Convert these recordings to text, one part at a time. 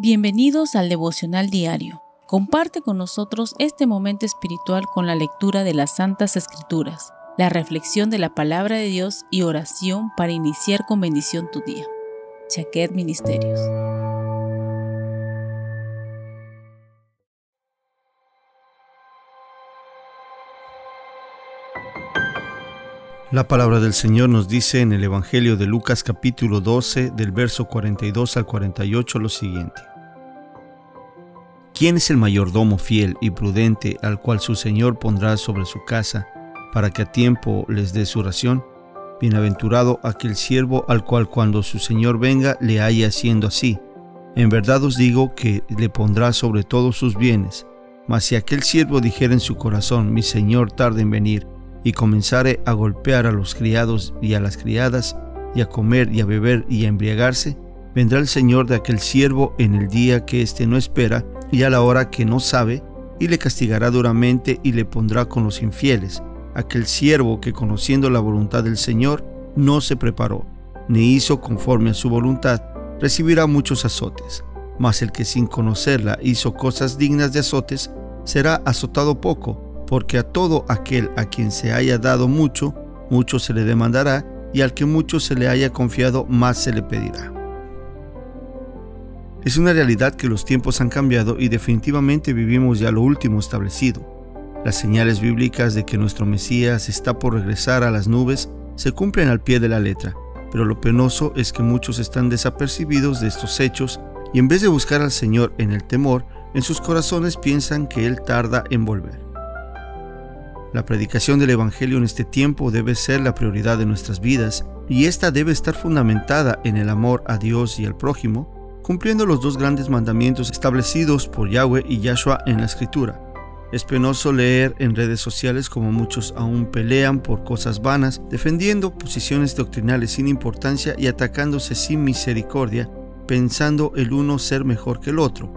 Bienvenidos al devocional diario. Comparte con nosotros este momento espiritual con la lectura de las Santas Escrituras, la reflexión de la palabra de Dios y oración para iniciar con bendición tu día. Chaquet Ministerios. La palabra del Señor nos dice en el Evangelio de Lucas capítulo 12 del verso 42 al 48 lo siguiente. ¿Quién es el mayordomo fiel y prudente al cual su Señor pondrá sobre su casa para que a tiempo les dé su ración? Bienaventurado aquel siervo al cual cuando su Señor venga le haya haciendo así. En verdad os digo que le pondrá sobre todos sus bienes. Mas si aquel siervo dijera en su corazón, mi Señor tarde en venir, y comenzare a golpear a los criados y a las criadas, y a comer y a beber y a embriagarse, vendrá el Señor de aquel siervo en el día que éste no espera, y a la hora que no sabe, y le castigará duramente y le pondrá con los infieles, aquel siervo que conociendo la voluntad del Señor no se preparó, ni hizo conforme a su voluntad, recibirá muchos azotes. Mas el que sin conocerla hizo cosas dignas de azotes, será azotado poco, porque a todo aquel a quien se haya dado mucho, mucho se le demandará, y al que mucho se le haya confiado, más se le pedirá. Es una realidad que los tiempos han cambiado y definitivamente vivimos ya lo último establecido. Las señales bíblicas de que nuestro Mesías está por regresar a las nubes se cumplen al pie de la letra, pero lo penoso es que muchos están desapercibidos de estos hechos y en vez de buscar al Señor en el temor, en sus corazones piensan que Él tarda en volver. La predicación del Evangelio en este tiempo debe ser la prioridad de nuestras vidas y esta debe estar fundamentada en el amor a Dios y al prójimo, cumpliendo los dos grandes mandamientos establecidos por Yahweh y Yahshua en la Escritura. Es penoso leer en redes sociales como muchos aún pelean por cosas vanas, defendiendo posiciones doctrinales sin importancia y atacándose sin misericordia, pensando el uno ser mejor que el otro.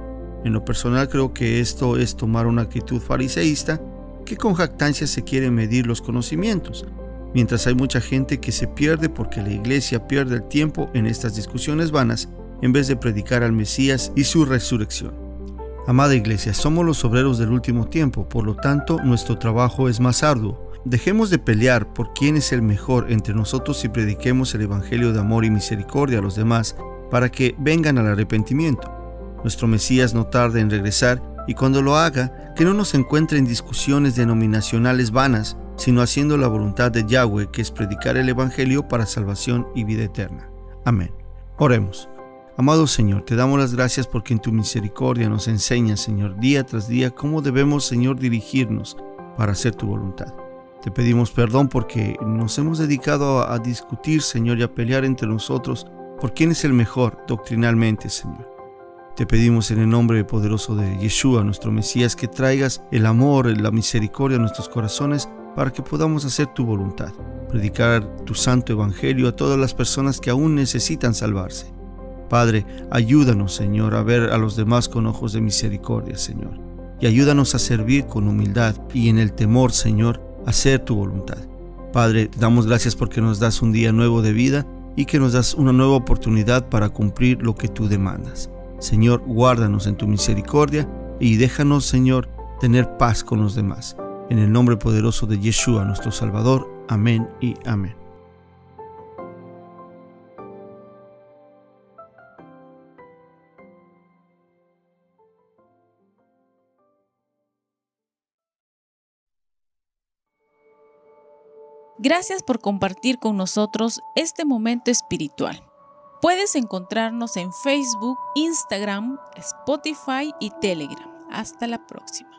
En lo personal creo que esto es tomar una actitud fariseísta que con jactancia se quiere medir los conocimientos, mientras hay mucha gente que se pierde porque la iglesia pierde el tiempo en estas discusiones vanas en vez de predicar al Mesías y su resurrección. Amada iglesia, somos los obreros del último tiempo, por lo tanto nuestro trabajo es más arduo. Dejemos de pelear por quién es el mejor entre nosotros y prediquemos el Evangelio de amor y misericordia a los demás para que vengan al arrepentimiento. Nuestro Mesías no tarde en regresar y cuando lo haga, que no nos encuentre en discusiones denominacionales vanas, sino haciendo la voluntad de Yahweh, que es predicar el Evangelio para salvación y vida eterna. Amén. Oremos. Amado Señor, te damos las gracias porque en tu misericordia nos enseñas, Señor, día tras día cómo debemos, Señor, dirigirnos para hacer tu voluntad. Te pedimos perdón porque nos hemos dedicado a, discutir, Señor, y a pelear entre nosotros por quién es el mejor doctrinalmente, Señor. Te pedimos en el nombre poderoso de Yeshua, nuestro Mesías, que traigas el amor, la misericordia a nuestros corazones para que podamos hacer tu voluntad, predicar tu santo evangelio a todas las personas que aún necesitan salvarse. Padre, ayúdanos, Señor, a ver a los demás con ojos de misericordia, Señor. Y ayúdanos a servir con humildad y en el temor, Señor, a hacer tu voluntad. Padre, damos gracias porque nos das un día nuevo de vida y que nos das una nueva oportunidad para cumplir lo que tú demandas. Señor, guárdanos en tu misericordia y déjanos, Señor, tener paz con los demás. En el nombre poderoso de Yeshua, nuestro Salvador. Amén y amén. Gracias por compartir con nosotros este momento espiritual. Puedes encontrarnos en Facebook, Instagram, Spotify y Telegram. Hasta la próxima.